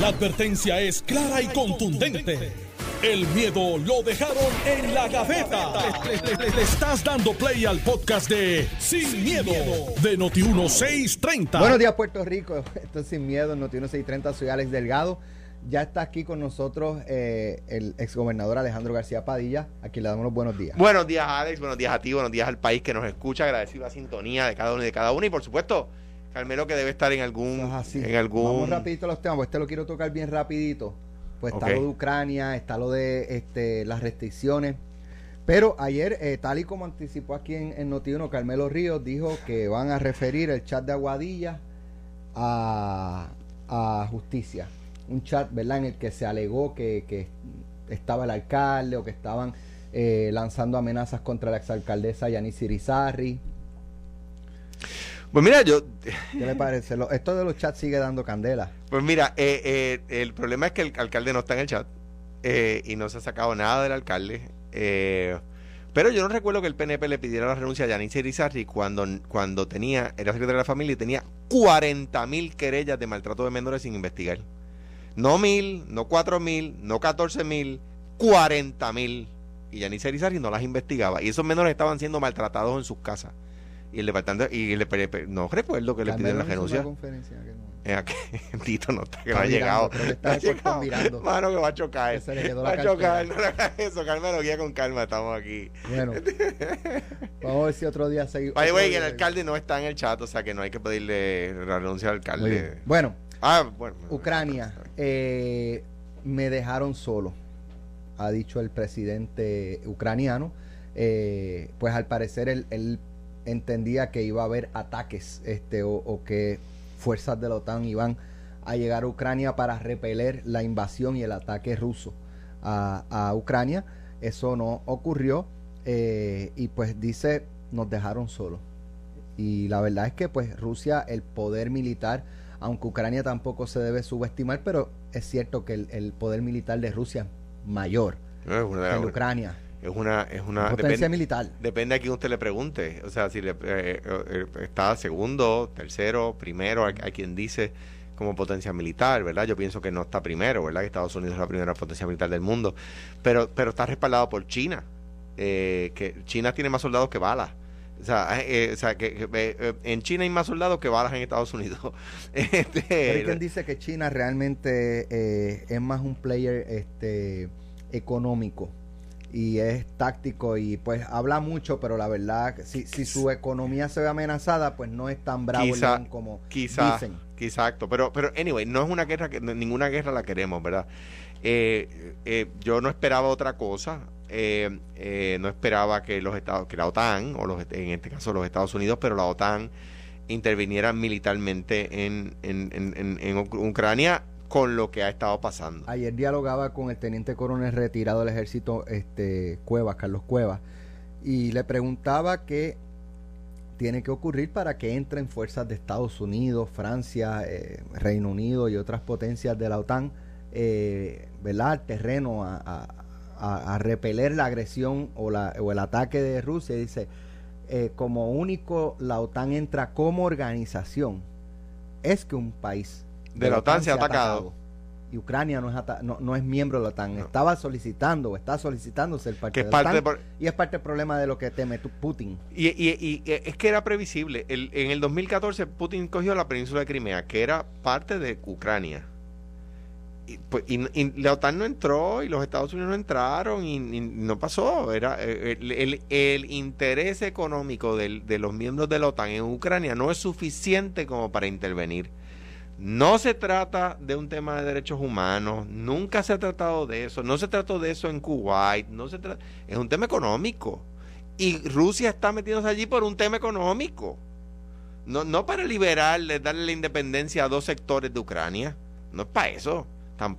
La advertencia es clara y contundente. El miedo lo dejaron en la gaveta. Le, le estás dando play al podcast de Sin, miedo, de Noti1630. Buenos días, Puerto Rico. Esto es Sin Miedo, Noti1630. Soy Alex Delgado. Ya está aquí con nosotros eh, el exgobernador Alejandro García Padilla. Aquí le damos los buenos días. Buenos días, Alex. Buenos días a ti. Buenos días al país que nos escucha. Agradecido la sintonía de cada uno y de cada uno. Y por supuesto, Carmelo que debe estar en algún... Así. En algún... Vamos rapidito a los temas, pues este lo quiero tocar bien rapidito. Pues está lo de Ucrania, está lo de este, las restricciones. Pero ayer, eh, tal y como anticipó aquí en, en Noti1, Carmelo Ríos dijo que van a referir el chat de Aguadilla a, a justicia. Un chat, ¿verdad?, en el que se alegó que, que estaba el alcalde o que estaban eh, lanzando amenazas contra la exalcaldesa Yanis Irizarry. Pues mira, yo... ¿Qué le parece? Lo- esto de los chats sigue dando candela. Pues mira, eh, eh, el problema es que el alcalde no está en el chat eh, y no se ha sacado nada del alcalde. eh, pero yo no recuerdo que el PNP le pidiera la renuncia a Yanis Irizarry cuando, cuando tenía, era secretario de la familia y tenía 40 mil querellas de maltrato de menores sin investigar. No mil, no cuatro mil, no 14 mil, 40 mil. Y Yanis Irizarry no las investigaba. Y esos menores estaban siendo maltratados en sus casas. Y el departamento, y el, no recuerdo que le pidieran la renuncia. conferencia que no- Eh, aquí, Tito no está, que Está no ha llegado. está No ha en el llegado. mirando. Mano, que va a chocar. Se le quedó va la a chocar, no le hagas eso, Carmelo, guía con calma, estamos aquí. Bueno, vamos a ver si otro día seguimos. Oye, güey, el alcalde no está en el chat, o sea que no hay que pedirle la renuncia al alcalde. Bueno, Ah, bueno. Ucrania, eh, me dejaron solo, ha dicho el presidente ucraniano. Eh, pues al parecer él entendía que iba a haber ataques este, o, o que fuerzas de la OTAN iban a llegar a Ucrania para repeler la invasión y el ataque ruso a, a Ucrania. Eso no ocurrió eh, y pues dice, nos dejaron solos. Y la verdad es que pues Rusia, el poder militar, aunque Ucrania tampoco se debe subestimar, pero es cierto que el, el poder militar de Rusia es mayor que de Ucrania. Es una, es una Potencia depende, militar. depende a quién usted le pregunte. O sea, si le, eh, eh, está segundo, tercero, primero, hay, hay quien dice como potencia militar, ¿verdad? Yo pienso que no está primero, ¿verdad? Que Estados Unidos es la primera potencia militar del mundo, pero, pero está respaldado por China, eh, que China tiene más soldados que balas. O sea, eh, o sea que, eh, eh, en China hay más soldados que balas en Estados Unidos. Este, dice que China realmente eh, es más un player este económico y es táctico y pues habla mucho, pero la verdad, si, si su economía se ve amenazada, pues no es tan bravo Quizá- león como Quizá, dicen. exacto, pero, pero anyway, no es una guerra que ninguna guerra la queremos, ¿verdad? Eh, eh, yo no esperaba otra cosa, eh, eh, no esperaba que los Estados, que la OTAN o los, en este caso los Estados Unidos, pero la OTAN interviniera militarmente en, en, en, en- en Uc- Ucrania con lo que ha estado pasando. Ayer dialogaba con el teniente coronel retirado del ejército, este Cuevas, Carlos Cuevas, y le preguntaba qué tiene que ocurrir para que entren fuerzas de Estados Unidos, Francia, eh, Reino Unido y otras potencias de la OTAN, eh, ¿verdad? Al terreno a, repeler la agresión o, la, o el ataque de Rusia. Dice, eh, como único la OTAN entra como organización, es que un país De la OTAN se ha atacado. Y Ucrania no es, ata- no, no es miembro de la OTAN. No. Estaba solicitando o está solicitando ser parte Que es de la parte OTAN. de- y es parte del problema de lo que teme tu- Putin. Y, y- y- y es que era previsible. El- en el 2014 Putin cogió la península de Crimea, que era parte de Ucrania. Y, pues, y- y la OTAN no entró y los Estados Unidos no entraron y, y no pasó. Era eh, el, el- el interés económico del- de los miembros de la OTAN en Ucrania no es suficiente como para intervenir. No se trata de un tema de derechos humanos, nunca se ha tratado de eso, no se trató de eso en Kuwait, no se es un tema económico. Y Rusia está metiéndose allí por un tema económico. No, no para liberarle, darle la independencia a dos sectores de Ucrania. No es para eso.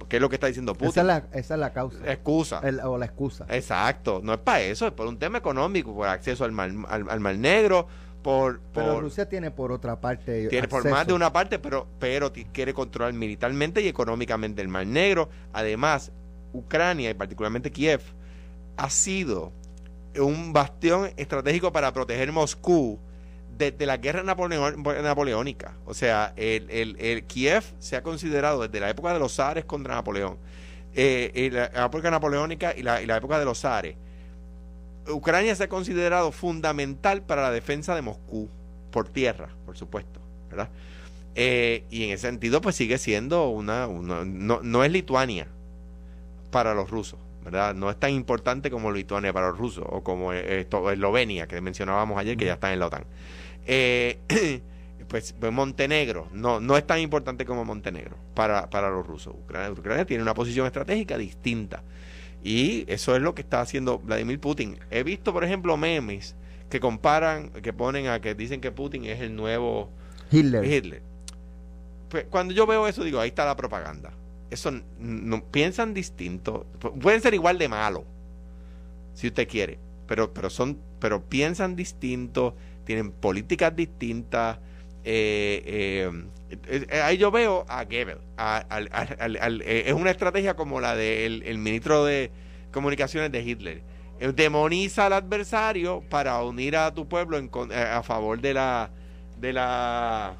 ¿Qué es lo que está diciendo Putin? Esa es la, esa es la causa. Excusa. El- o la excusa. Exacto. No es para eso, es por un tema económico, por acceso al mar, al, al mar negro, por... Pero por- Rusia tiene por otra parte. tiene por más de una parte, pero, pero quiere controlar militarmente y económicamente el Mar Negro. Además, Ucrania y particularmente Kiev ha sido un bastión estratégico para proteger Moscú desde la guerra napoleónica. O sea, el, el, Kiev se ha considerado desde la época de los zares contra Napoleón, eh, la época napoleónica y la, y la época de los zares. Ucrania se ha considerado fundamental para la defensa de Moscú, por tierra, por supuesto, ¿verdad? Eh, y en ese sentido, pues sigue siendo una, una no, no es Lituania para los rusos. ¿verdad? No es tan importante como Lituania para los rusos o como esto, Eslovenia, que mencionábamos ayer, que ya está en la OTAN. Eh, pues, pues, Montenegro no, no es tan importante como Montenegro para, para los rusos. Ucrania, tiene una posición estratégica distinta. Y eso es lo que está haciendo Vladimir Putin. He visto, por ejemplo, memes que comparan, que ponen a que dicen que Putin es el nuevo Hitler. Hitler. Pues, cuando yo veo eso, digo, ahí está la propaganda eso no, piensan distinto. Pueden ser igual de malos, si usted quiere, pero, pero, son, pero piensan distinto, tienen políticas distintas. Eh, eh, eh, ahí yo veo a Goebbels. es una estrategia como la del el ministro de Comunicaciones de Hitler. Demoniza al adversario para unir a tu pueblo en, a favor de la de la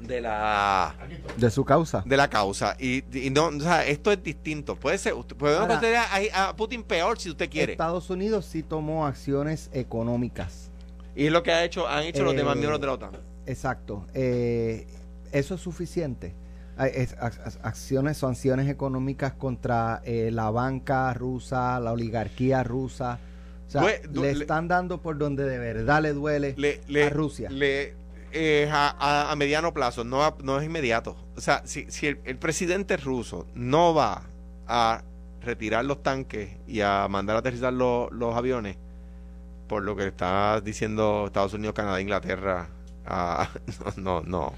de la de su causa. de la causa. Y, no o sea esto es distinto. Puede ser podemos considerar a, Putin peor si usted quiere. Estados Unidos sí tomó acciones económicas. Y es lo que ha hecho han hecho los demás eh, miembros de la OTAN exacto. Eh, eso es suficiente. Acciones sanciones económicas contra eh, la banca rusa la oligarquía rusa. O sea, le, están dando por donde de verdad le duele a Rusia. le es a, mediano plazo, no, no es inmediato. O sea, si, si el, presidente ruso no va a retirar los tanques y a mandar a aterrizar los, aviones, por lo que está diciendo Estados Unidos, Canadá, Inglaterra, no, no.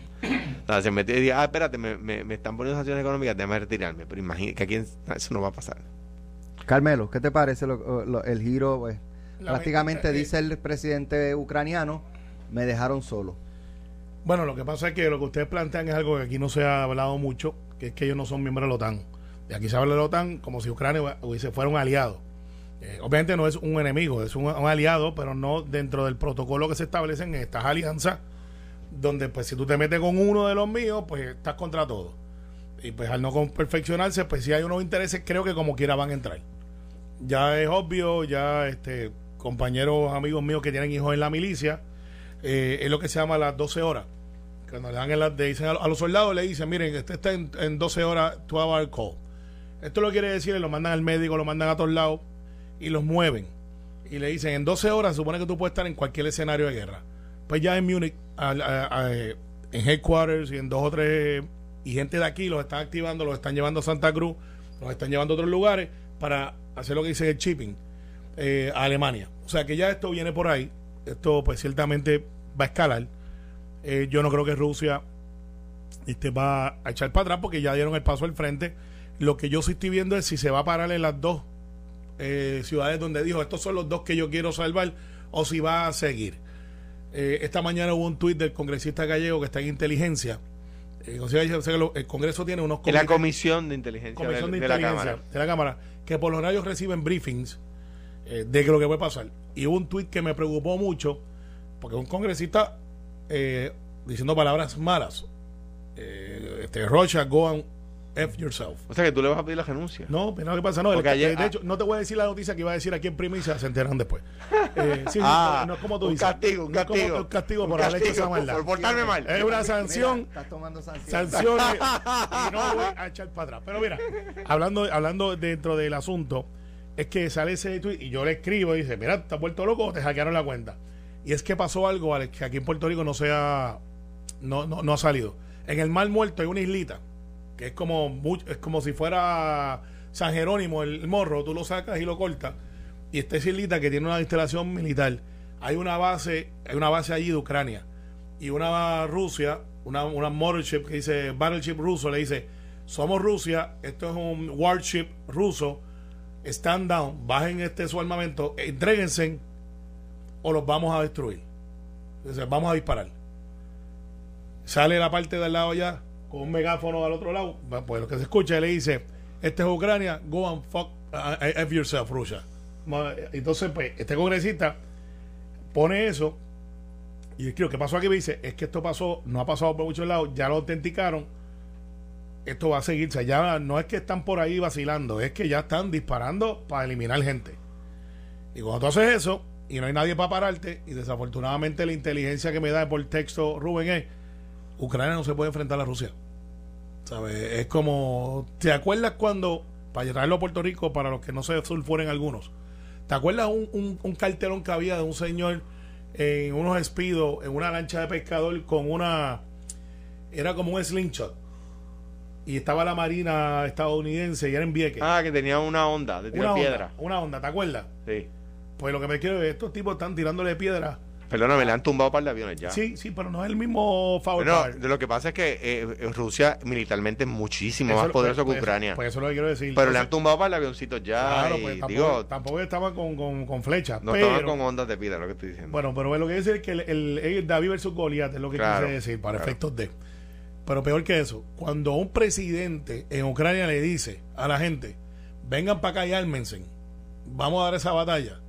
no. se metió y dice, ah, espérate, me, me, están poniendo sanciones económicas, déjame retirarme. Pero imagínate que aquí eso no va a pasar. Carmelo, ¿qué te parece el giro? Pues, prácticamente dice el presidente ucraniano, me dejaron solo. Bueno, lo que pasa es que lo que ustedes plantean es algo que aquí no se ha hablado mucho, que es que ellos no son miembros de la OTAN. Y aquí se habla de la OTAN como si Ucrania hubiese fuera un aliado. Eh, obviamente no es un enemigo, es un, aliado, pero no dentro del protocolo que se establece en estas alianzas, donde pues si tú te metes con uno de los míos, pues estás contra todo. Y pues al no perfeccionarse, pues si hay unos intereses, creo que como quiera van a entrar. Ya es obvio, ya este compañeros, amigos míos que tienen hijos en la milicia, eh, es lo que se llama las 12 horas. Cuando le dan el, dicen a, los soldados, le dicen, miren, este está en, 12 horas, 12 hour call. Esto lo quiere decir, lo mandan al médico, lo mandan a todos lados y los mueven. Y le dicen, en 12 horas supone que tú puedes estar en cualquier escenario de guerra. Pues ya en Múnich, en headquarters y en dos o tres, y gente de aquí los están activando, los están llevando a Santa Cruz, los están llevando a otros lugares para hacer lo que dice el shipping eh, a Alemania. O sea que ya esto viene por ahí esto pues ciertamente va a escalar. Eh, yo no creo que Rusia este, va a echar para atrás porque ya dieron el paso al frente. Lo que yo sí estoy viendo es si se va a parar en las dos eh, ciudades donde dijo estos son los dos que yo quiero salvar o si va a seguir. Eh, esta mañana hubo un tuit del congresista gallego que está en inteligencia. el Congreso tiene unos la Comisión de Inteligencia, de, la Cámara. de la Cámara que por los radios reciben briefings eh, de lo que puede pasar. Y hubo un tuit que me preocupó mucho, porque un congresista eh, diciendo palabras malas. Eh, este, Rocha, go and F yourself. O sea que tú le vas a pedir la renuncia. No, pero no, ¿qué pasa? No, de ah. hecho, no te voy a decir la noticia que iba a decir aquí en primicia, se enteran después. Eh, sí, ah, no, es como tú un dices. Castigo, un castigo. un castigo por haber hecho esa maldad. Por portarme mal. Es una sanción. estás tomando sanciones. Sanciones. y no voy a echar para atrás. Pero mira, hablando, hablando dentro del asunto, es que sale ese tweet y yo le escribo y dice, mira, ¿estás vuelto loco o te hackearon la cuenta? Y es que pasó algo que aquí en Puerto Rico no se ha, no, no, ha salido. En el Mar Muerto hay una islita, que es como, es como si fuera San Jerónimo, el, morro, tú lo sacas y lo cortas. Y esta islita que tiene una instalación militar. Hay una base, hay una base allí de Ucrania. Y una Rusia, una, una que dice, battleship ruso, le dice, somos Rusia, esto es un warship ruso, stand down, bajen este su armamento, entréguense o los vamos a destruir. Entonces, vamos a disparar. Sale la parte del lado allá con un megáfono al otro lado. Pues lo que se escucha le dice: Este es Ucrania, go and fuck uh, uh yourself, Rusia. Entonces, pues, este congresista pone eso Y es que lo que pasó aquí me dice, es que esto pasó, no ha pasado por muchos lados, ya lo autenticaron, esto va a seguir, o sea, ya no es que están por ahí vacilando, es que ya están disparando para eliminar gente. Y cuando tú haces eso, y no hay nadie para pararte, y desafortunadamente la inteligencia que me da por texto Rubén es, Ucrania no se puede enfrentar a Rusia. ¿Sabes? Es como, ¿te acuerdas cuando, para traerlo a Puerto Rico, para los que no se sulfuren algunos, ¿te acuerdas un, un, un cartelón que había de un señor en unos espidos, en una lancha de pescador con una, era como un slingshot? Y estaba la marina estadounidense y era en Vieques. Ah, que tenía una onda de tirar una piedra. onda, una onda, ¿te acuerdas? Sí. Pues lo que me quiero es, estos tipos están tirándole piedra. Perdóname, le han tumbado un par de aviones ya. Sí, sí, pero no es el mismo favor. De lo que pasa es que eh, Rusia militarmente es muchísimo más poderoso que Ucrania. Pues eso es lo que quiero decir. pero le han tumbado un par de avioncitos ya. Claro, y pues tampoco, digo, tampoco estaban con, con, con flechas. no pero, estaban con ondas de piedra, lo que estoy diciendo. Bueno, pero lo que quiero decir es que el, el- el David versus Goliat es lo que Claro, quise decir, para claro. efectos de. Pero peor que eso, cuando un presidente en Ucrania le dice a la gente, vengan para acá y ármense, vamos a dar esa batalla.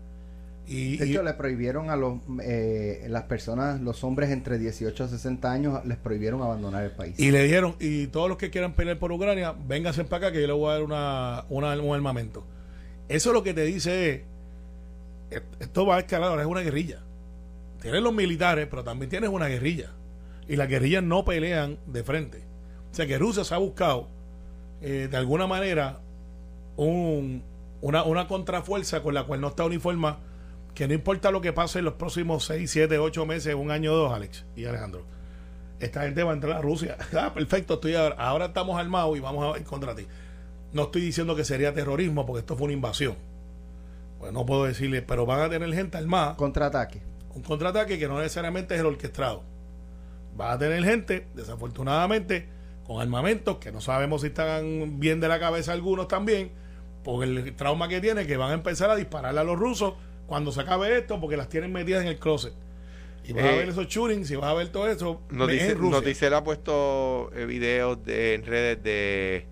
Y, De y- hecho, le prohibieron a los, eh, las personas, los hombres entre 18 a 60 años, les prohibieron abandonar el país. Y le dijeron, y todos los que quieran pelear por Ucrania, vénganse para acá que yo les voy a dar una, una- un armamento. Eso lo que te dice es, "Et- esto va a escalar, ahora es una guerrilla. Tienes los militares, pero también tienes una guerrilla. Y las guerrillas no pelean de frente. O sea que Rusia se ha buscado, eh, de alguna manera, un, una, una contrafuerza con la cual no está uniformada, que no importa lo que pase en los próximos 6, 7, 8 meses, un año o dos, Alex y Alejandro esta gente va a entrar a Rusia. Ah, perfecto, estoy ahora, ahora estamos armados y vamos a ir contra ti. No estoy diciendo que sería terrorismo porque esto fue una invasión. Pues no puedo decirle, pero van a tener gente armada, Contraataque. un contraataque que no necesariamente es el orquestado. Van a tener gente, desafortunadamente, con armamentos que no sabemos si están bien de la cabeza algunos también, por el trauma que tiene, que van a empezar a dispararle a los rusos cuando se acabe esto, porque las tienen metidas en el closet. Y vas a Eh, ver esos shootings y vas a ver todo eso. Notice-. Noticel ha puesto eh, videos de, en redes de,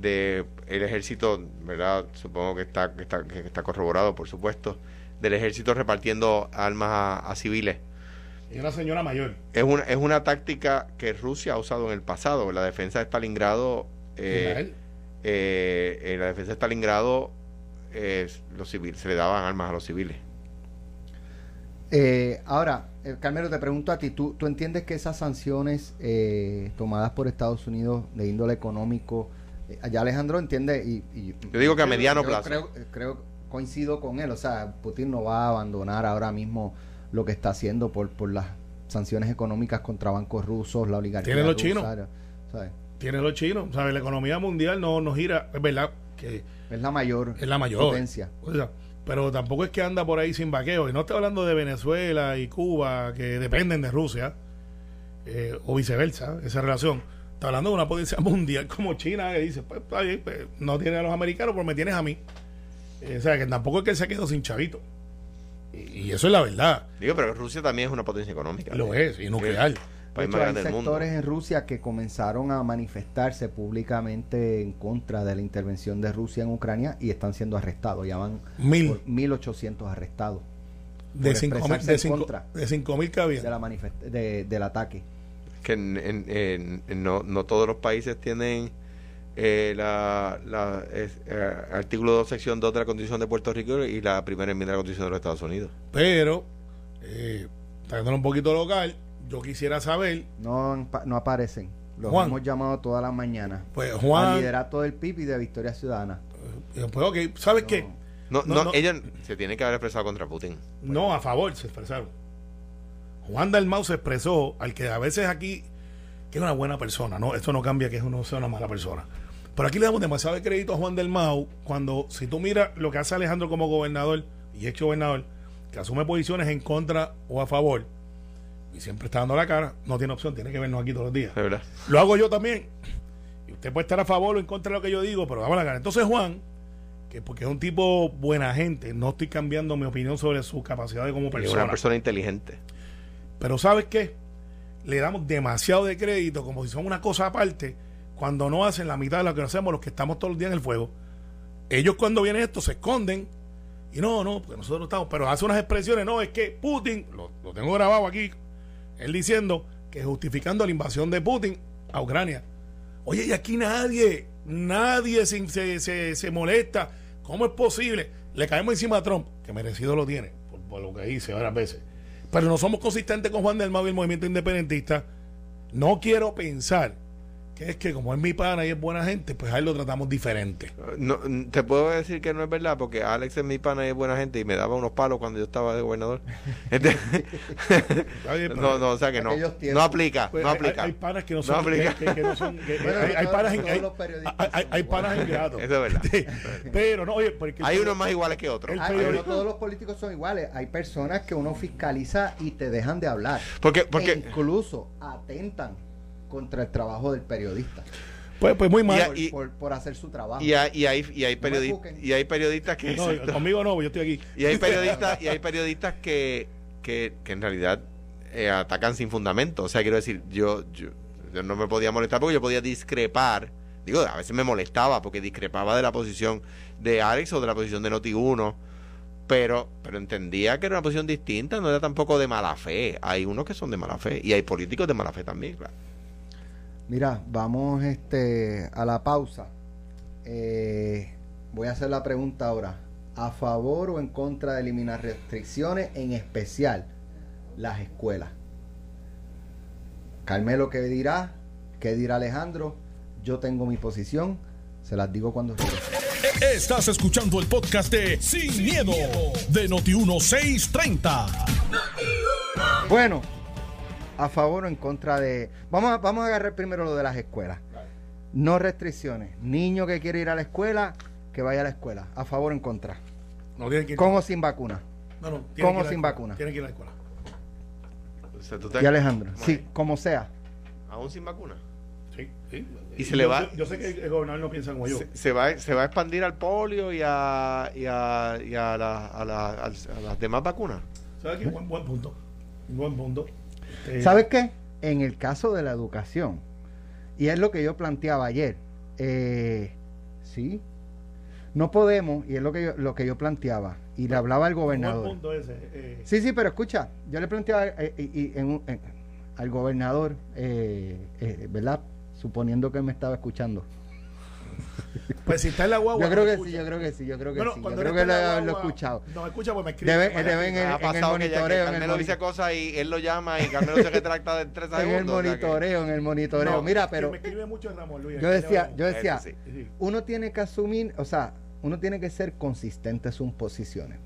de el ejército, ¿verdad? Supongo que está, que está, que está corroborado, por supuesto, del ejército repartiendo armas a, a civiles. Y una señora mayor. Es una, es una táctica que Rusia ha usado en el pasado. La defensa de Stalingrado, eh, eh, en la defensa de Stalingrado, eh, los civiles, se le daban armas a los civiles. Eh, ahora, eh, Carmelo, te pregunto a ti, ¿tú, tú entiendes que esas sanciones eh, tomadas por Estados Unidos de índole económico, eh, allá Alejandro entiende y, y- Yo digo que a mediano yo plazo. Creo, eh, creo- coincido con él, o sea, Putin no va a abandonar ahora mismo lo que está haciendo por, por las sanciones económicas contra bancos rusos, la oligarquía Tiene los rusa, chinos. ¿sabes? Tiene los chinos. ¿sabes? La economía mundial no, no gira. Es verdad que Es la mayor es la mayor. potencia. O sea, pero tampoco es que anda por ahí sin vaqueo. Y no estoy hablando de Venezuela y Cuba, que dependen de Rusia, eh, o viceversa, esa relación. Está hablando de una potencia mundial como China, que dice, pues, está bien, pues, no tiene a los americanos, pero me tienes a mí. Eh, o sea, que tampoco es que él se quedó sin chavito. Y, y eso es la verdad. Digo, pero Rusia también es una potencia económica. Lo es, y nuclear. El De país hecho, más hay grande del mundo. sectores en Rusia que comenzaron a manifestarse públicamente en contra de la intervención de Rusia en Ucrania y están siendo arrestados. Ya van Mil. por 1.800 arrestados De por cinco mil, expresarse de en cinco, contra. de cinco mil que había. de la manifest de- del ataque. que en- en- en- en no, no todos los países tienen eh, la, la es- eh, artículo 2, sección 2 de la Constitución de Puerto Rico y la primera enmienda de la Constitución de los Estados Unidos. Pero, eh, trayéndolo un poquito local, yo quisiera saber, No, no aparecen. Los Juan. hemos llamado todas las mañanas. pues Al Juan, liderato del PIB y de Victoria Ciudadana. eh, pues ok, ¿sabes No. qué? No, No, no, no. ellos se tienen que haber expresado contra Putin. No, a favor se expresaron. Juan Dalmau se expresó al que a veces aquí, que es una buena persona, ¿no? Esto no cambia que uno sea una mala persona. Pero aquí le damos demasiado de crédito a Juan Dalmau cuando, si tú miras lo que hace Alejandro como gobernador y ex gobernador, que asume posiciones en contra o a favor, y siempre está dando la cara, no tiene opción, tiene que vernos aquí todos los días. De verdad. Lo hago yo también. Y usted puede estar a favor o en contra de lo que yo digo, pero vamos a la cara. Entonces, Juan, que porque es un tipo buena gente, no estoy cambiando mi opinión sobre su capacidad de como Es persona. una persona inteligente. Pero ¿sabes qué? Le damos demasiado de crédito como si son una cosa aparte cuando no hacen la mitad de lo que hacemos los que estamos todos los días en el fuego. Ellos cuando viene esto se esconden y no, no, porque nosotros estamos, pero hace unas expresiones, no, es que Putin, lo, lo tengo grabado aquí, Él diciendo que justificando la invasión de Putin a Ucrania. Oye, y aquí nadie, nadie se, se, se, molesta. ¿Cómo es posible? Le caemos encima a Trump, que merecido lo tiene, por, lo que dice varias veces. Pero no somos consistentes con Juan del Mago y el movimiento independentista. No quiero pensar que es que como es mi pana y es buena gente, pues a él lo tratamos diferente. No, te puedo decir que no es verdad porque Alex es mi pana y es buena gente y me daba unos palos cuando yo estaba de gobernador. Este- no, no, o sea que no. No aplica, Pues no hay, aplica. hay panas que no son. que, aplica. que- que no son que- Bueno, hay, panas hay- hay- hay- panas ingratos. Eso es verdad. Sí. Pero no, oye, porque Hay unos más iguales que otros. Periodi- no todos los políticos son iguales. Hay personas que uno fiscaliza y te dejan de hablar. Porque, E porque incluso atentan contra el trabajo del periodista Pues, pues muy mal. Y- por, y- por- por hacer su trabajo. y hay, y hay, y hay, periodi- y hay periodistas que no, exacto. conmigo no, yo estoy aquí. y hay periodistas y hay periodistas que, que, que en realidad eh, atacan sin fundamento. O sea, quiero decir, yo, yo, yo no me podía molestar porque yo podía discrepar. Digo, a veces me molestaba porque discrepaba de la posición de Alex o de la posición de Noti1. Pero, pero entendía que era una posición distinta, no era tampoco de mala fe. Hay unos que son de mala fe y hay políticos de mala fe también, claro. Mira, vamos este a la pausa. Eh, voy a hacer la pregunta ahora. ¿A favor o en contra de eliminar restricciones, en especial las escuelas? Carmelo, ¿qué dirá? ¿Qué dirá Alejandro? Yo tengo mi posición. Se las digo cuando. Estás escuchando el podcast de Sin, miedo, de Noti1630. Bueno, a favor o en contra de. Vamos a, vamos a agarrar primero lo de las escuelas. No restricciones. Niño que quiere ir a la escuela, que vaya a la escuela. A favor o en contra. No tienen que ir. Con o sin vacuna. no, no, tienen con que ir o a la sin escuela. vacuna. Tienen que ir a la escuela. O sea, tú te- Y Alejandro. Sí, como sea. Aún sin vacuna. Sí, sí. Y se le yo, va- Yo, yo sé que el gobernador no piensa como yo. Se, se va, se va a expandir al polio y a, y a, y a, la- a la- al- a las demás vacunas. ¿Sabes qué? Buen, buen punto. Buen punto. ¿Sabes qué? En el caso de la educación, y es lo que yo planteaba ayer, eh, sí, no podemos, y es lo que yo, lo que yo planteaba, y le hablaba al gobernador. punto ese. eh, Sí, sí, pero escucha, yo le planteaba eh, y- y en un- en- al gobernador, eh, eh, ¿verdad? Suponiendo que me estaba escuchando. Pues si está en la guagua. Yo creo no que escucha. sí, yo creo que sí, yo creo que Bueno, sí. Yo cuando creo que lo, he escuchado. No, escucha, pues me escribe. Debe, me debe en el, ha en el pasado que, ya, que monitoreo, en el, Carmelo moni- dice cosas y él lo llama y Carmelo se retracta de tres en el segundos. o sea que- monitoreo, en el monitoreo. No, Mira, pero Me escribe mucho Ramón Luis. yo decía, yo decía. Sí. uno tiene que asumir, o sea, uno tiene que ser consistente en sus posiciones.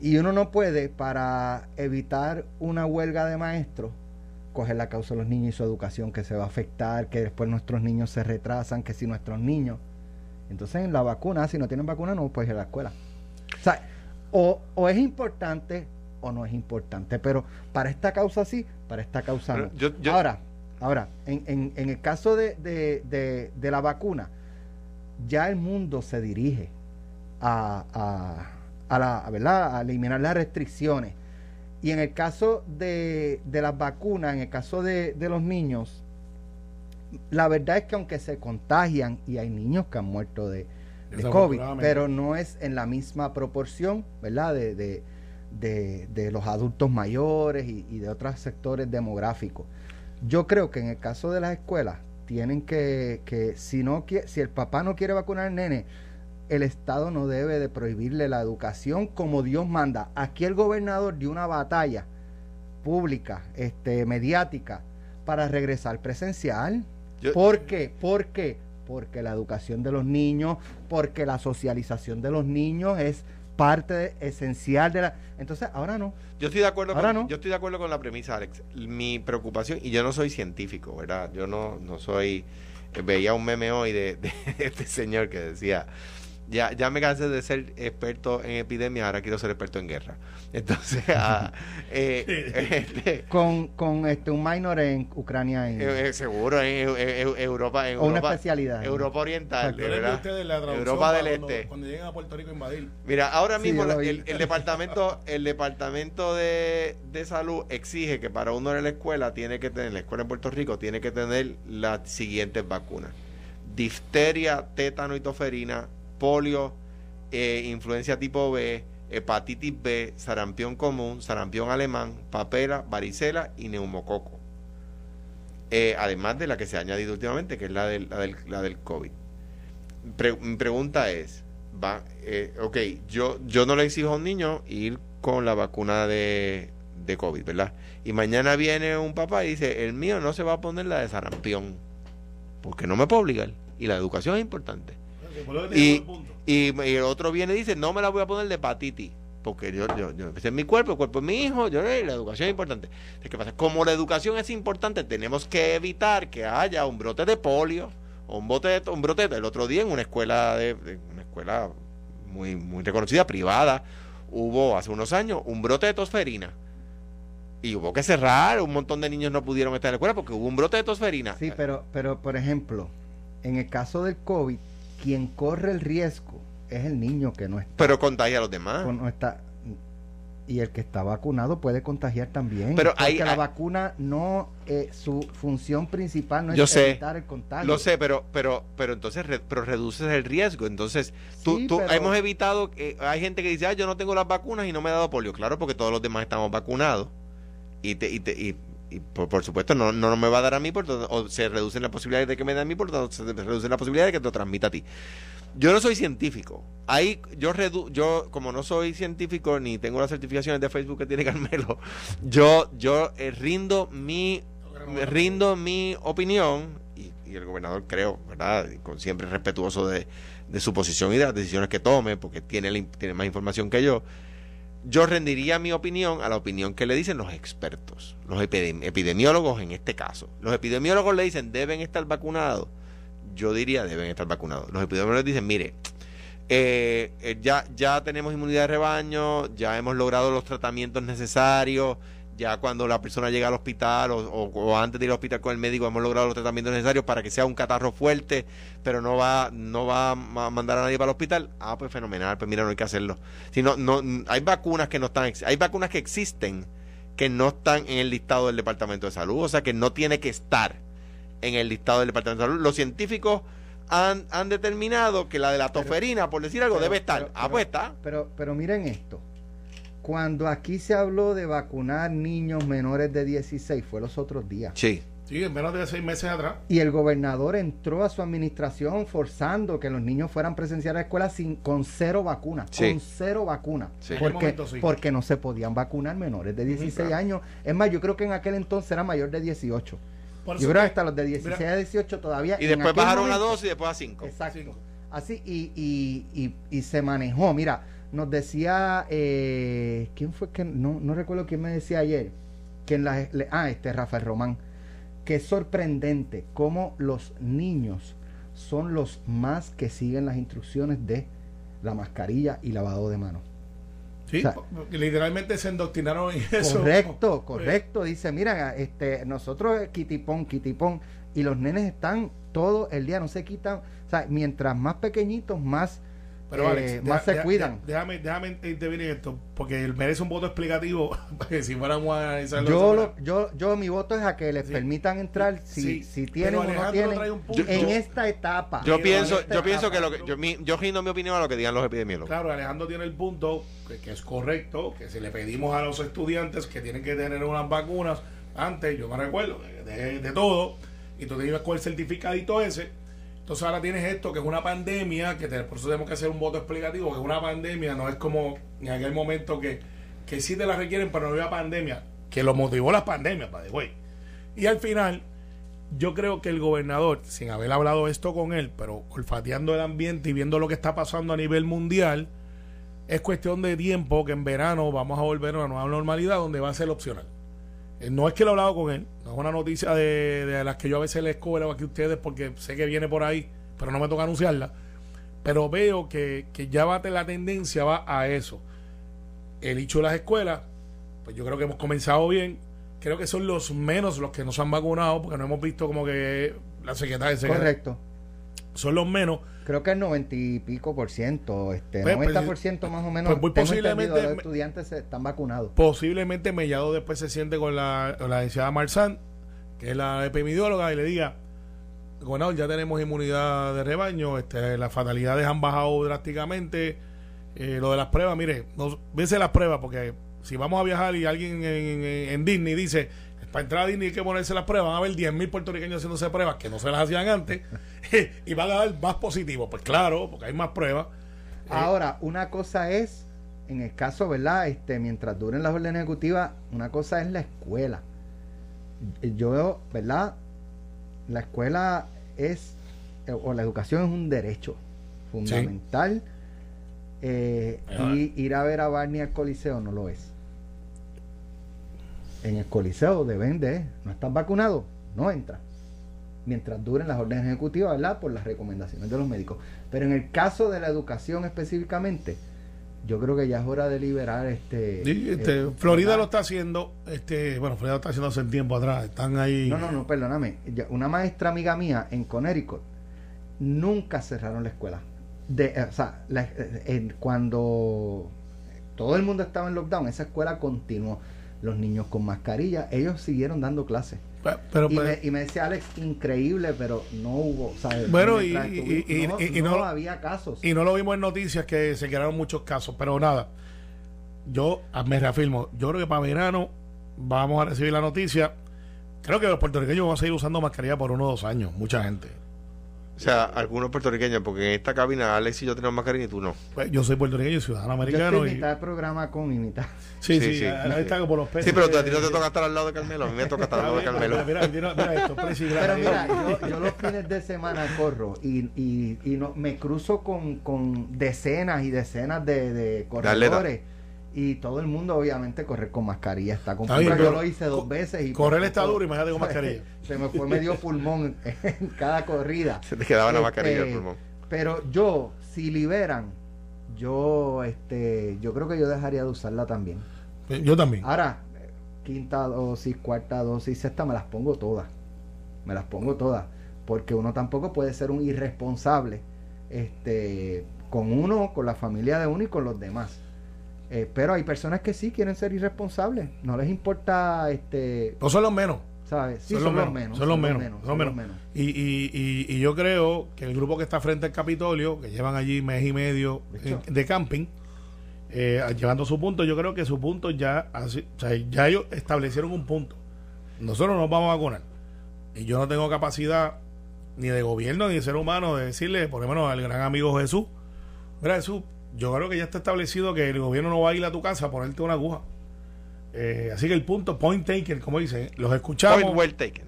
Y uno no puede, para evitar una huelga de maestros, coger la causa de los niños y su educación, que se va a afectar, que después nuestros niños se retrasan, que si nuestros niños. Entonces, en la vacuna, si no tienen vacuna, no puedes ir a la escuela. O sea, o, o es importante o no es importante. Pero para esta causa sí, para esta causa no. Yo- yo- ahora, ahora, en, en- en el caso de, de- de- de la vacuna, ya el mundo se dirige a, a, a la, a, ¿verdad? a eliminar las restricciones. Y en el caso de, de las vacunas, en el caso de, de los niños, la verdad es que aunque se contagian, y hay niños que han muerto de, de COVID, pero no es en la misma proporción, ¿verdad? De, de, de- de los adultos mayores y, y de otros sectores demográficos. Yo creo que en el caso de las escuelas, tienen que, que si, no, si el papá no quiere vacunar al nene, el Estado no debe de prohibirle la educación como Dios manda. Aquí el gobernador dio una batalla pública, este, mediática, para regresar presencial. Yo- ¿Por qué? ¿Por qué? Porque la educación de los niños, porque la socialización de los niños es parte de- esencial de la... Entonces, ahora no. Yo estoy de acuerdo Ahora con, no. yo estoy de acuerdo con la premisa, Alex. Mi preocupación, y yo no soy científico, ¿verdad? Yo no, no soy. eh, Veía un meme hoy de, de este señor que decía. Ya, ya me cansé de ser experto en epidemias, ahora quiero ser experto en guerra. Entonces, ah, eh, este, Con, con este, un minor en Ucrania. En, eh, eh, seguro en, Eu- Europa, en o una Europa, especialidad. Europa Oriental, a ¿verdad? la Europa del cuando, Este. Cuando lleguen a Puerto Rico a invadir. Mira, ahora mismo la- el, el departamento, el departamento de, de salud exige que para uno ir a la escuela tiene que tener, la escuela en Puerto Rico tiene que tener las siguientes vacunas: difteria, tétano y toferina, polio, eh, influencia tipo B, hepatitis B, sarampión común, sarampión alemán, papera, varicela y neumococo. Eh, además de la que se ha añadido últimamente, que es la del, la del, la del COVID. mi pregunta es, va, eh, ok, yo, yo no le exijo a un niño ir con la vacuna de, de COVID, ¿verdad? Y mañana viene un papá y dice, el mío no se va a poner la de sarampión, porque no me puedo obligar. Y la educación es importante. Y, y, el otro viene y dice, no me la voy a poner de hepatitis. Porque yo, yo, yo es mi cuerpo, el cuerpo es mi hijo, yo, la educación es importante. ¿Qué pasa? Como la educación es importante, tenemos que evitar que haya un brote de polio o un, bote, un brote. El otro día en una escuela, de, una escuela muy, muy reconocida, privada, hubo hace unos años un brote de tosferina. Y hubo que cerrar, un montón de niños no pudieron estar en la escuela porque hubo un brote de tosferina. Sí, pero, pero por ejemplo, en el caso del COVID, quien corre el riesgo es el niño que no está. Pero contagia a los demás. No está, y el que está vacunado puede contagiar también. Pero porque la vacuna no, eh, su función principal no es evitar el contagio. Lo sé, pero, pero, pero entonces pero reduces el riesgo. Entonces, tú, tú hemos evitado, que hay gente que dice, ah, yo no tengo las vacunas y no me he dado polio. Claro, porque todos los demás estamos vacunados. Y, te, y, te, y y por, supuesto no, no me va a dar a mí, por, o se reduce la posibilidad de que me dé a mí, por se reduce la posibilidad de que te lo transmita a ti. Yo no soy científico. Ahí yo redu yo como no soy científico ni tengo las certificaciones de Facebook que tiene Carmelo, yo yo eh, rindo mi rindo mi opinión y, el gobernador creo, ¿verdad? Con, siempre respetuoso de, de, su posición y de las decisiones que tome, porque tiene, tiene más información que yo yo rendiría mi opinión a la opinión que le dicen los expertos, los epidemiólogos en este caso. Los epidemiólogos le dicen deben estar vacunados. Yo diría deben estar vacunados. Los epidemiólogos dicen, mire, eh, eh, ya, ya tenemos inmunidad de rebaño, ya hemos logrado los tratamientos necesarios, ya cuando la persona llega al hospital o, antes de ir al hospital con el médico hemos logrado los tratamientos necesarios para que sea un catarro fuerte, pero no va no va a mandar a nadie para el hospital. Ah, pues fenomenal, pues mira, no hay que hacerlo. Si no, no hay vacunas que no están hay vacunas que existen que no están en el listado del Departamento de Salud, o sea que no tiene que estar en el listado del Departamento de Salud. Los científicos han, han determinado que la de la toferina, por decir algo, debe estar. ah, pues está. Pero, pero miren esto cuando aquí se habló de vacunar niños menores de 16, fue los otros días. Sí. Sí, en menos de seis meses atrás. Y el gobernador entró a su administración forzando que los niños fueran presenciar a la escuela sin, con cero vacunas. Con cero vacunas. Porque, porque no se podían vacunar menores de 16 años. Es más, yo creo que en aquel entonces era mayor de 18. yo creo que hasta los de 16 a 18 todavía. Y después bajaron a 2 y después a 5. Exacto. Así, y, y, y, y se manejó. Mira, nos decía, eh, ¿quién fue que, no, no recuerdo quién me decía ayer, que en la, ah, este Rafael Román, que es sorprendente cómo los niños son los más que siguen las instrucciones de la mascarilla y lavado de manos. Sí, literalmente se endoctrinaron en eso. Correcto, correcto. Dice, mira, este, nosotros kitipón, kitipón, y los nenes están todo el día, no se quitan. O sea, mientras más pequeñitos, más pero eh, más se cuidan. déjame, déjame intervenir esto, porque merece un voto explicativo. si fuéramos a analizarlo. Yo, yo, yo, mi voto es a que les permitan entrar si, si tienen o no tienen en esta etapa. Yo pienso, yo pienso que lo que yo, mi, yo rindo mi opinión a lo que digan los epidemiólogos. Claro, Alejandro tiene el punto que, es correcto, que si le pedimos a los estudiantes que tienen que tener unas vacunas antes, yo me recuerdo de, de, todo, y tú te ibas con el certificadito ese entonces ahora tienes esto, que es una pandemia, que por eso tenemos que hacer un voto explicativo, que es una pandemia, no es como en aquel momento que, que sí te la requieren, pero no había pandemia, que lo motivó las pandemias, para güey. Y al final, yo creo que el gobernador, sin haber hablado esto con él, pero olfateando el ambiente y viendo lo que está pasando a nivel mundial, es cuestión de tiempo que en verano vamos a volver a una nueva normalidad donde va a ser opcional. Eh, no es que lo he hablado con él, no es una noticia de, las que yo a veces les cobro aquí a ustedes porque sé que viene por ahí, pero no me toca anunciarla. Pero veo que, ya va la tendencia va a eso. El hecho de las escuelas, pues yo creo que hemos comenzado bien. Creo que son los menos los que nos han vacunado porque no hemos visto como que la secretaria. Correcto. Son los menos creo que el noventa y pico por ciento, este, 90 pues, por ciento más o menos pues posiblemente los estudiantes están vacunados. Posiblemente Mellado después se siente con la, la licenciada Marzán, que es la epidemióloga, y le diga, bueno, ya tenemos inmunidad de rebaño, este, las fatalidades han bajado drásticamente, Eh, lo de las pruebas, mire, no, las pruebas, porque si vamos a viajar y alguien en, en Disney dice para entrar a Disney hay que ponerse las pruebas, van a haber 10.000 puertorriqueños haciéndose pruebas que no se las hacían antes y van a dar más positivos. Pues claro, porque hay más pruebas. Ahora, una cosa es, en el caso, ¿verdad? Este, mientras duren las órdenes ejecutivas, una cosa es la escuela. Yo, ¿verdad? La escuela es, o la educación es un derecho fundamental. Eh, y ir a ver a Barney al Coliseo no lo es en el Coliseo deben de, no estás vacunado, no entra. Mientras duren las órdenes ejecutivas, ¿verdad? Por las recomendaciones de los médicos. Pero en el caso de la educación específicamente, yo creo que ya es hora de liberar este. este eh, Florida lo está haciendo, este, bueno, Florida lo está haciendo hace tiempo atrás, están ahí. No, no, no, perdóname. Una maestra amiga mía en Connecticut nunca cerraron la escuela. De, eh, o sea, eh, cuando todo el mundo estaba en lockdown, esa escuela continuó los niños con mascarilla, ellos siguieron dando clases. Pero, y, me, decía Alex, increíble, pero no hubo, Bueno, y, no, había casos. Y no lo vimos en noticias que se quedaron muchos casos, pero nada, yo ah, me reafirmo, yo creo que para verano vamos a recibir la noticia. Creo que los puertorriqueños van a seguir usando mascarilla por uno o dos años, mucha gente. O sea, algunos puertorriqueños, porque en esta cabina Alex y yo tenemos mascarilla y tú no. Pues yo soy puertorriqueño y ciudadano americano. Yo estoy mitad programa con y mitad. Sí, sí, sí. Está por los peces. Sí, pero a ti no te toca estar al lado de Carmelo, a mí me toca estar al lado de Carmelo. Mira, mira, mira esto, Pero mira, yo, yo, los fines de semana corro y, y, y no, me cruzo con, con decenas y decenas de, de corredores y todo el mundo obviamente correr con mascarilla. Está complicado. yo lo hice dos veces y correr está duro imagínate con mascarilla. se me fue medio pulmón en cada corrida. Se te quedaba la mascarilla el este, pulmón. pero yo si liberan yo este yo creo que yo dejaría de usarla también. Yo también. Ahora quinta dosis cuarta dosis sexta me las pongo todas. Me las pongo todas. Porque uno tampoco puede ser un irresponsable este con uno con la familia de uno y con los demás eh, pero hay personas que sí quieren ser irresponsables. No les importa. este No son los menos. ¿Sabes? Sí, son, los menos. Son los menos. Son los menos. Y, y, y, yo creo que el grupo que está frente al Capitolio, que llevan allí mes y medio de, camping, eh, llevando su punto, yo creo que su punto ya, así, o sea, ya ellos establecieron un punto. Nosotros nos vamos a vacunar. Y yo no tengo capacidad ni de gobierno ni de ser humano de decirle, por lo menos al gran amigo Jesús, mira Jesús, yo creo que ya está establecido que el gobierno no va a ir a tu casa a ponerte una aguja. Eh, así que el punto, point taken, como dicen, los escuchamos. Point well taken.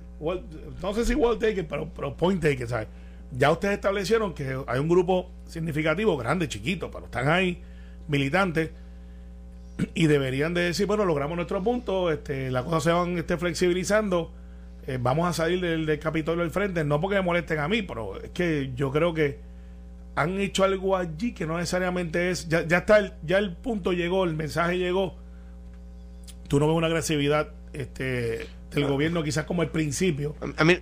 no sé si well taken, pero, pero point taken, ¿sabes? Ya ustedes establecieron que hay un grupo significativo, grande, chiquito, pero están ahí, militantes, y deberían de decir, bueno, logramos nuestro punto, este, las cosas se van este, flexibilizando, eh, vamos a salir del, del Capitolio del frente, no porque me molesten a mí, pero es que yo creo que han hecho algo allí que no necesariamente es, ya, ya está, el, ya el punto llegó, el mensaje llegó. Tú no ves una agresividad este, del gobierno quizás como el principio. A mí,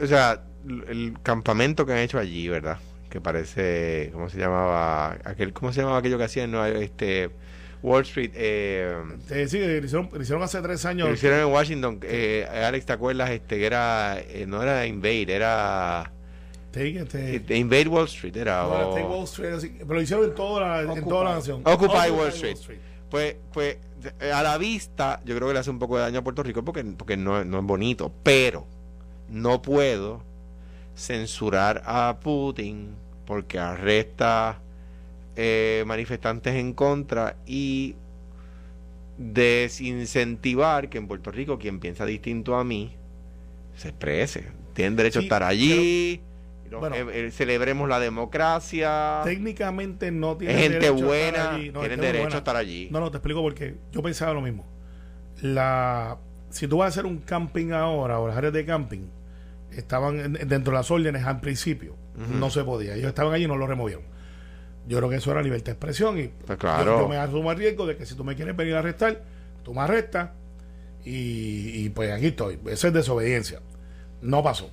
o sea, el campamento que han hecho allí, ¿verdad? Que parece, ¿cómo se llamaba? aquel ¿Cómo se llamaba aquello que hacían en este, Wall Street? Eh, sí, lo hicieron, hicieron, hace tres años. Lo hicieron en Washington. Eh, Alex, ¿te acuerdas? Este, que era, eh, no era Invade, era... Este, Invade Wall Street era. Wall Street, pero lo hicieron en toda la, en toda la nación. Occupy, Wall, Street. Pues, pues a la vista, yo creo que le hace un poco de daño a Puerto Rico porque, porque no, no es bonito. Pero no puedo censurar a Putin porque arresta eh, manifestantes en contra y desincentivar que en Puerto Rico quien piensa distinto a mí se exprese. Tienen derecho a estar allí. Bueno, eh, eh, celebremos la democracia. Técnicamente no tiene gente buena, tienen derecho a estar allí. No, no, te explico porque yo pensaba lo mismo. La, si tú vas a hacer un camping ahora, o las áreas de camping, estaban dentro de las órdenes al principio. No se podía. Ellos estaban allí y no lo removieron. Yo creo que eso era libertad de expresión y pues claro. yo, me asumo el riesgo de que si tú me quieres venir a arrestar, tú me arrestas y, y pues aquí estoy. Eso es desobediencia. No pasó.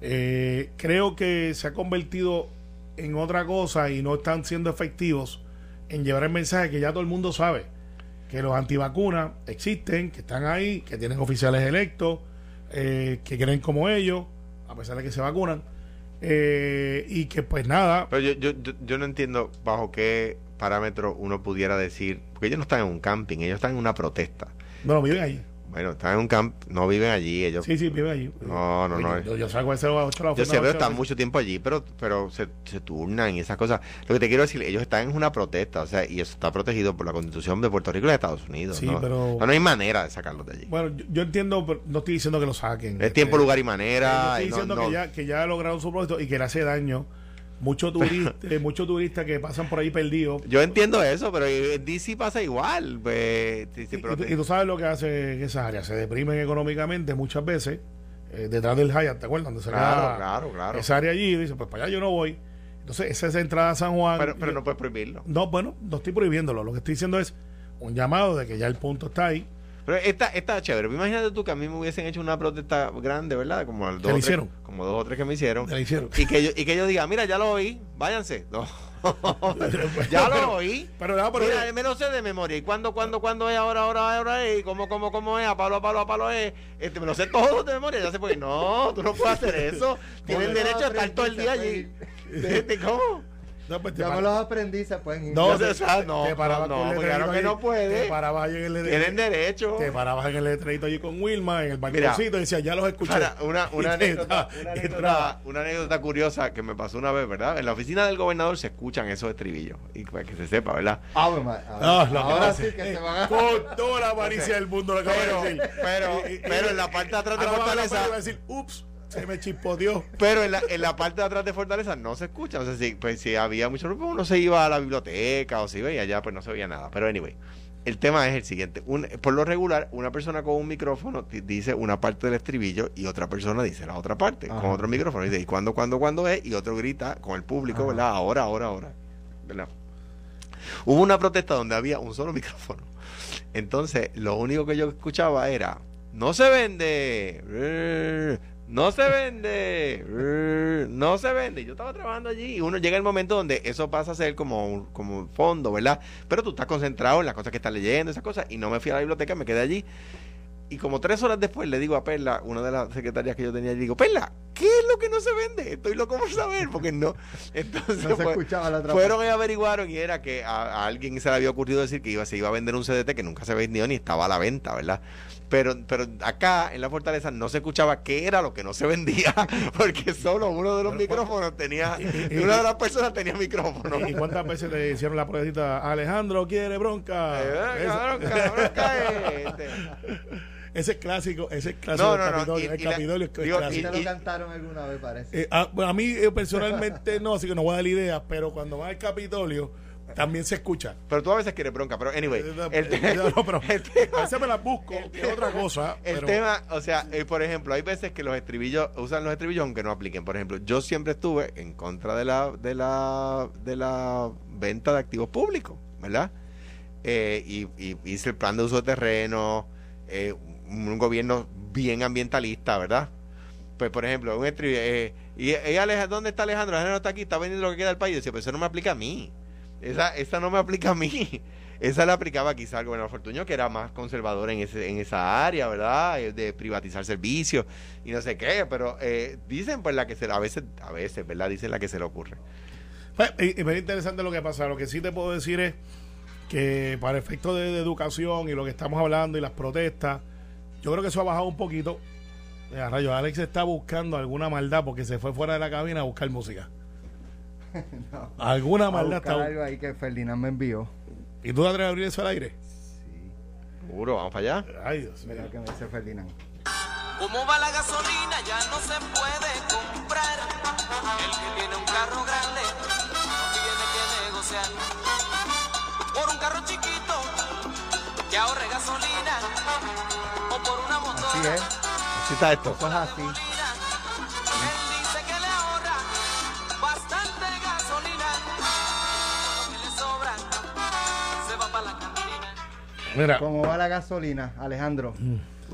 Eh, creo que se ha convertido en otra cosa y no están siendo efectivos en llevar el mensaje que ya todo el mundo sabe que los antivacunas existen, que están ahí, que tienen oficiales electos, eh, que creen como ellos, a pesar de que se vacunan, Eh, y que pues nada, Pero yo, yo, yo, yo no entiendo bajo qué parámetro uno pudiera decir, porque ellos no están en un camping, ellos están en una protesta. bueno, viven allí. Bueno, están en un camp, no viven allí, ellos... Sí, sí, viven allí. No, no, no. Yo, yo salgo a ese ocho de la Yo sé, pero están mucho tiempo allí, pero pero se, se turnan y esas cosas. Lo que te quiero decir, ellos están en una protesta, o sea, y eso está protegido por la Constitución de Puerto Rico y de Estados Unidos. Sí, ¿no? pero- No, no hay manera de sacarlos de allí. Bueno, yo, yo entiendo, pero no estoy diciendo que lo saquen. es tiempo, Este, lugar y eh, manera. estoy y no- diciendo no- que, ya, que ya lograron su propósito y que le hace daño. Muchos turistas, muchos turistas que pasan por ahí perdidos. Yo entiendo eso, pero en DC pasa igual. Pues, Y, tú- te- y tú sabes lo que hace en esas áreas. Se deprimen económicamente muchas veces. eh, detrás del Hyatt, ¿te acuerdas? Donde se claro, claro, claro. esa área allí. Dice, pues para allá yo no voy. Entonces, esa es la entrada a San Juan. Pero, pero no puedes prohibirlo. No, bueno, no estoy prohibiéndolo. Lo que estoy diciendo es un llamado de que ya el punto está ahí. Pero esta, esta chévere. Imagínate tú que a mí me hubiesen hecho una protesta grande, ¿verdad? Como, al dos ¿Te la o tres- hicieron? como dos o tres que me hicieron. Te la hicieron. Y que yo, y que yo diga, mira, ya lo oí, váyanse. No. ya lo oí. Pero, pero- Mira, me lo sé de memoria. ¿Y cuándo, cuándo, cuándo es? Ahora, ahora, ahora es. ¿Y cómo, cómo, cómo es? A palo, a palo, a palo es. Este, me lo sé todo de memoria. Ya se puede. No, tú no puedes hacer eso. Tienen derecho a estar todo el día allí. Este, ¿Cómo? No, pues te Ya me los aprendí, se pueden ir. No, te, sea, no, te parabas no, no, letrerito claro que no puede. Te parabas en el letrerito. Tienen derecho. Te parabas en el letrerito allí con Wilma, en el balconcito, y decías, ya los escuché. Una, una, te anécdota, entraba- una, y anécdota, entraba. una anécdota curiosa que me pasó una vez, ¿verdad? En la oficina del gobernador se escuchan esos estribillos. Y para que se sepa, ¿verdad? Ave María, Ah, ahora que sí que eh, se van a... Con toda la avaricia del mundo lo acabo Pero, de decir. pero, en la parte de atrás de Fortaleza. decir, ups, se me chispoteó. Pero en la, en la parte de atrás de Fortaleza no se escucha. O sea, si, pues, si había mucho ruido, uno se iba a la biblioteca o se iba y allá pues no se oía nada. Pero anyway, el tema es el siguiente. Un- por lo regular, una persona con un micrófono dice una parte del estribillo y otra persona dice la otra parte Ajá. con otro micrófono. Y dice, ¿y cuándo, cuándo, cuándo es? Y otro grita con el público, Ajá. ¿verdad? Ahora, ahora, ahora. ¿Verdad? Hubo una protesta donde había un solo micrófono. Entonces, lo único que yo escuchaba era, no se vende, no se vende, no se vende. Yo estaba trabajando allí y uno llega el momento donde eso pasa a ser como un, como un fondo, ¿verdad? Pero tú estás concentrado en las cosas que estás leyendo, esas cosas, y no me fui a la biblioteca, me quedé allí. Y como tres horas después le digo a Perla, una de las secretarias que yo tenía, y digo, Perla, ¿qué es lo que no se vende? Estoy loco por saber, porque no. Entonces, No se escuchaba la fueron y averiguaron y era que a, a alguien se le había ocurrido decir que iba, se iba a vender un CDT que nunca se vendió ni estaba a la venta, ¿verdad? Pero, pero acá en la fortaleza no se escuchaba qué era lo que no se vendía, porque solo uno de los Pero, micrófonos tenía, y- y- una de las personas tenía micrófono. ¿Y cuántas veces le hicieron la pruebita? Alejandro quiere bronca. Eh, cabrón, cabrón, cae, este. ese es clásico, ese es clásico No, del no, no, Capitolio. y- el y la- Capitolio es digo, clásico. Te y- lo cantaron alguna vez, parece. Eh, a, bueno, a mí eh, personalmente no, así que no voy a dar idea, pero cuando va al Capitolio también se escucha. Pero tú a veces quieres bronca, pero anyway, el, te- No, no, pero el tema- a veces me las busco, que es otra cosa. El pero- tema, o sea, eh, por ejemplo, hay veces que los estribillos usan los estribillos aunque no apliquen. Por ejemplo, yo siempre estuve en contra de la de la de la venta de activos públicos, ¿verdad? Eh, y, y hice el plan de uso de terreno, eh, un gobierno bien ambientalista, ¿verdad? Pues, por ejemplo, un estribillo, y, y Alejandro, ¿dónde está Alejandro? Alejandro está aquí, está vendiendo lo que queda del país. Yo decía, pero eso no me aplica a mí. Esa, esa no me aplica a mí. Esa la aplicaba quizá al gobernador Fortuño, que era más conservador en, ese, en esa área, ¿verdad? Eh, De privatizar servicios y no sé qué, pero eh, dicen pues la que se a veces, a veces, ¿verdad? Dicen la que se le ocurre. Pues, es interesante lo que pasa. Lo que sí te puedo decir es que para efectos de, educación y lo que estamos hablando y las protestas, yo creo que eso ha bajado un poquito. Mira, rayo, Alex está buscando alguna maldad porque se fue fuera de la cabina a buscar música. No. Alguna maldad está. algo ahí que Ferdinand me envió. ¿Y tú te atreves a abrir eso al aire? Sí. Seguro, vamos para allá. Ay, Dios mío. Mira que me dice Ferdinand. ¿Cómo va la gasolina? Ya no se puede comprar. El que tiene un carro grande no tiene que negociar. Por un carro chiquito que ahorre gasolina. O por una Así motora. es. Así está esto. Eso es así. Mira, ¿Cómo va la gasolina, Alejandro?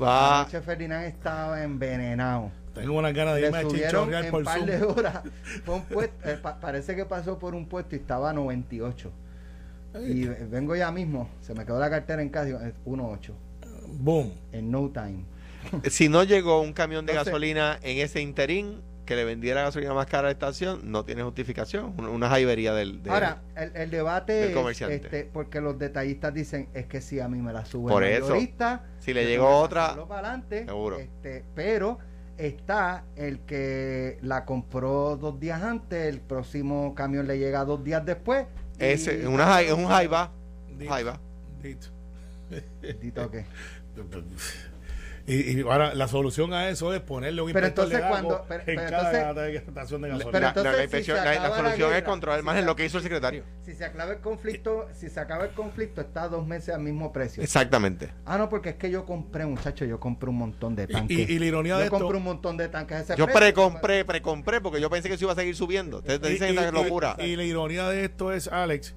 Va. Anoche Ferdinand estaba envenenado. tengo unas ganas de Le irme a subieron en por par Zoom. de horas. Fue un puesto, eh, pa- parece que pasó por un puesto y estaba a 98. Y vengo ya mismo, se me quedó la cartera en casa, digo, es 1.8, Boom. en no time. Si no llegó un camión de Entonces- gasolina en ese interín, que le vendiera gasolina más cara a la estación no tiene justificación. Una, jaibería del. del- Ahora, el, el debate del es, comerciante. este, porque los detallistas dicen es que si a mí me la sube Por el eso, si le llegó otra, para adelante, seguro. este, pero está el que la compró dos días antes, el próximo camión le llega dos días después. es una es un jaiba. Dito, Jaiba. dito. Dito, ¿qué? Y, y ahora la solución a eso es ponerle un Pero inspector entonces de cuando- daco pero- en cada entonces- estación de La, gasolina. Pero la- entonces, la si inspección- se la- la acaba la solución es controlar si margen, se- lo que hizo el secretario. Si se acaba el conflicto, si se acaba el conflicto, está a dos meses al mismo precio. Exactamente. Ah, no, porque es que yo compré, muchacho, yo compré un montón de Y- tanques. y, y la ironía yo de esto compré un montón de tanques ese Yo precompré, precompré, porque yo pensé que eso iba a seguir subiendo. Ustedes dicen y- esa locura. Y, la ironía de esto es, Alex,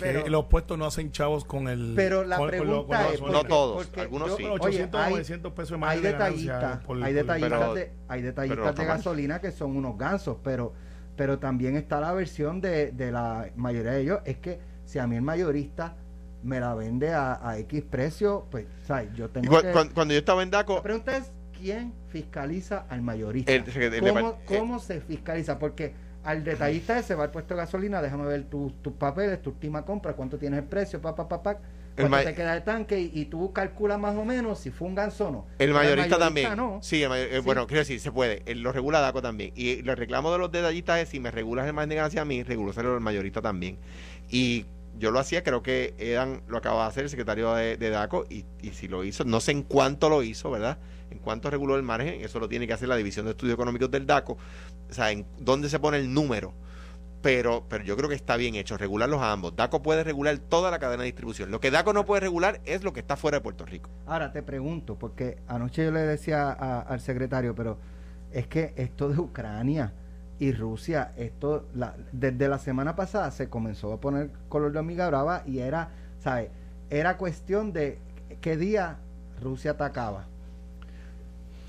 que Pero- los puestos no hacen chavos con el. Pero la con- con lo- pregunta con es... No todos, porque algunos yo- sí. oye, 800 o hay- 900 pesos más hay de detallistas, por- hay detallistas, Pero- de, hay detallistas de gasolina que son unos gansos, pero pero también está la versión de, de la mayoría de ellos, es que si a mí el mayorista me la vende a, a X precio, pues, ¿sabes? Yo tengo cu- que... cuando, cuando yo estaba en La DACO, pregunta es, ¿quién fiscaliza al mayorista? El- el- el- ¿Cómo, el- cómo se fiscaliza? Porque al detallista ese va al puesto de gasolina, déjame ver tus tus papeles, tu última compra, cuánto tienes el precio, pa, pa, pa, pa, El cuánto te queda de tanque y, y tú calculas más o menos si fue un ganso o no. el mayorista también. no. Sí, el mayor- eh, Sí. bueno, quiero decir, se puede. Él lo regula DACO también. Y los reclamos de los detallistas es si me regulas el margen de ganancia a mí, al mayorista también. Y yo lo hacía, creo que eran, lo acaba de hacer el secretario de, DACO y, y si lo hizo, no sé en cuánto lo hizo, ¿verdad? En cuánto reguló el margen, eso lo tiene que hacer la División de Estudios Económicos del DACO. O sea, en dónde se pone el número. Pero, pero yo creo que está bien hecho, regularlos a ambos. DACO puede regular toda la cadena de distribución. Lo que DACO no puede regular es lo que está fuera de Puerto Rico. Ahora te pregunto, porque anoche yo le decía al secretario, pero es que esto de Ucrania y Rusia, esto la- desde la semana pasada se comenzó a poner color de hormiga brava y era, ¿sabes? Era cuestión de qué día Rusia atacaba.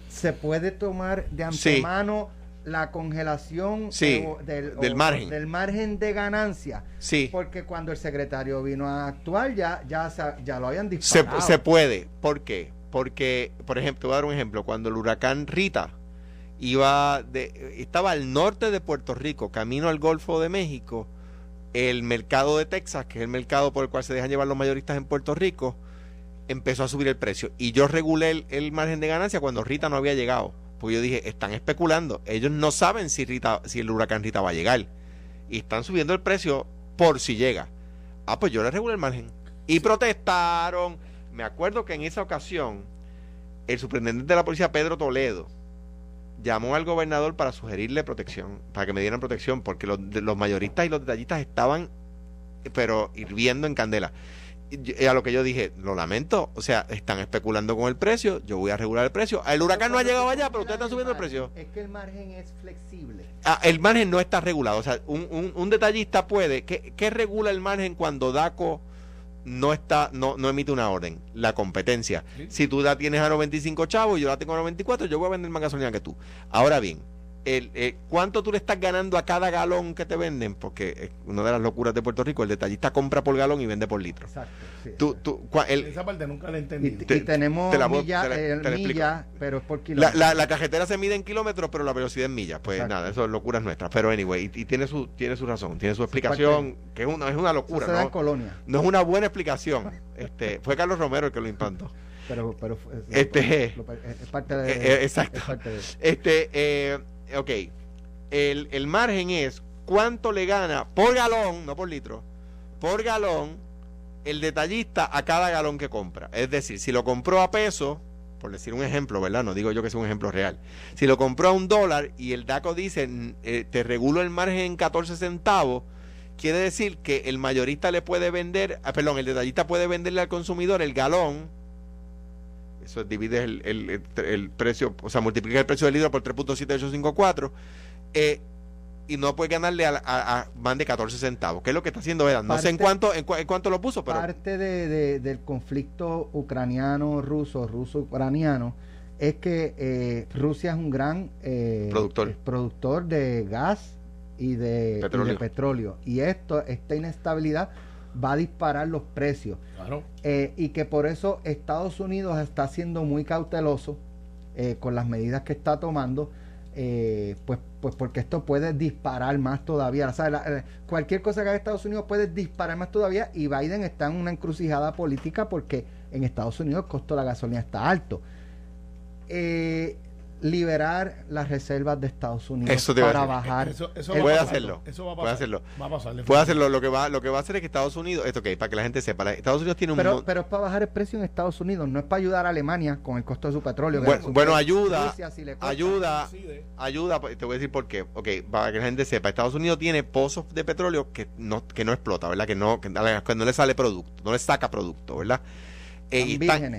Se puede tomar de Sí. antemano la congelación Sí, o del, del o- margen. del margen de ganancia. Sí. Porque cuando el secretario vino a actuar ya, ya, ya lo habían Se, disparado. se puede. ¿Por qué? Porque, por ejemplo, voy a dar un ejemplo. Cuando el huracán Rita iba de, estaba al norte de Puerto Rico, camino al Golfo de México, el mercado de Texas, que es el mercado por el cual se dejan llevar los mayoristas en Puerto Rico, empezó a subir el precio. Y yo regulé el, margen de ganancia cuando Rita no había llegado. Porque yo dije, están especulando. Ellos no saben si, Rita, si el huracán Rita va a llegar. Y están subiendo el precio por si llega. Ah, pues yo le regulé el margen. Y protestaron. Me acuerdo que en esa ocasión, el superintendente de la policía, Pedro Toledo, llamó al gobernador para sugerirle protección, para que me dieran protección, porque los, mayoristas y los detallistas estaban, pero hirviendo en candela. Y a lo que yo dije, lo lamento, o sea, están especulando con el precio, yo voy a regular el precio. El huracán no ha llegado allá, pero ustedes están subiendo el precio. Es que el margen es flexible. Ah, el margen no está regulado. O sea, un, un- un detallista puede. ¿qué, qué regula el margen cuando DACO no está no, no emite una orden? La competencia. Si tú la tienes a 95 chavos y yo la tengo a 94, yo voy a vender más gasolina que tú. Ahora bien, el, eh, ¿cuánto tú le estás ganando a cada galón que te venden? Porque es una de las locuras de Puerto Rico, el detallista compra por galón y vende por litro. Exacto. sí, Tú, exacto. tú, cua- el- Esa parte nunca la he y, tenemos te la millas, te la- eh, te la explico. millas, pero es por la, kilómetro. la, la cajetera se mide en kilómetros, pero la velocidad en millas. Pues Exacto. nada, eso es locuras nuestras. Pero anyway, y, y tiene su tiene su razón, tiene su explicación, que es una, es una Eso locura, se da en ¿no? Colonia. No es una buena explicación. Este, fue Carlos Romero el que lo implantó. Pero, pero es, Este- lo- es parte de. Eh, eh, exacto. es parte de- Este, eh, ok. El, el margen es cuánto le gana por galón, no por litro, por galón el detallista a cada galón que compra. Es decir, si lo compró a peso, por decir un ejemplo, ¿verdad? No digo yo que sea un ejemplo real. Si lo compró a un dólar y el DACO dice, eh, te regulo el margen en 14 centavos, quiere decir que el mayorista le puede vender, ah, perdón, el detallista puede venderle al consumidor el galón eso divide el, el- el- precio, o sea, multiplica el precio del litro por 3.7854 eh, y no puede ganarle a, a- a más de 14 centavos, que es lo que está haciendo Edan. No sé en cuánto, en, cua- en cuánto lo puso, pero Parte de, de- del conflicto ucraniano-ruso, ruso-ucraniano, es que eh, Rusia es un gran eh, Productor. eh, productor de gas y de y de Petróleo. petróleo. Y esto, esta inestabilidad va a disparar los precios. Claro. Eh, y que por eso Estados Unidos está siendo muy cauteloso eh, con las medidas que está tomando, eh, pues pues porque esto puede disparar más todavía. O sea, la- cualquier cosa que haga Estados Unidos puede disparar más todavía y Biden está en una encrucijada política porque en Estados Unidos el costo de la gasolina está alto. Eh, liberar las reservas de Estados Unidos Eso te iba a para bajar. Eso, eso Puede va a pasar. hacerlo. Eso va a Puede pasar. hacerlo. Va a pasar. Puede hacerlo. Lo que va, lo que va a hacer es que Estados Unidos, esto ok, para que la gente sepa, Estados Unidos tiene un Pero, pero es para bajar el precio en Estados Unidos, no es para ayudar a Alemania con el costo de su petróleo. bueno, su- bueno, ayuda, Rusia, si ayuda, ayuda, pues, te voy a decir por qué. Ok, para que la gente sepa, Estados Unidos tiene pozos de petróleo que no, que no explota, ¿verdad? Que no, que, que no le sale producto, no le saca producto, ¿verdad? Eh,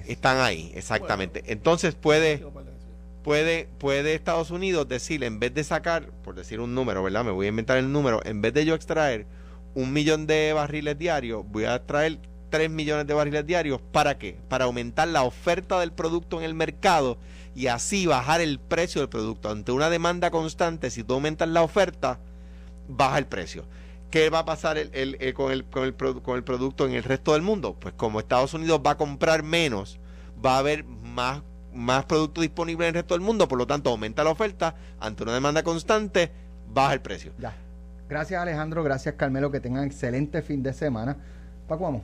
están ahí, exactamente. Entonces puede, puede, puede Estados Unidos decir, en vez de sacar, por decir un número, ¿verdad? Me voy a inventar el número, en vez de yo extraer un millón de barriles diarios, voy a extraer 3 millones de barriles diarios. ¿Para qué? Para aumentar la oferta del producto en el mercado y así bajar el precio del producto. Ante una demanda constante, si tú aumentas la oferta, baja el precio. ¿Qué va a pasar el- el- eh, con, el, con, el, con el producto en el resto del mundo? Pues como Estados Unidos va a comprar menos, va a haber más, más producto disponible en el resto del mundo, por lo tanto aumenta la oferta, ante una demanda constante, baja el precio. Ya. Gracias Alejandro, gracias Carmelo, que tengan excelente fin de semana. Paco, vamos.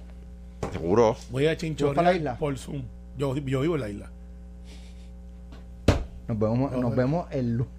Seguro. Voy a ¿Tú vas para la chinchorrear isla? por Zoom. Yo, yo vivo en la isla. Nos vemos, nos vemos el lunes.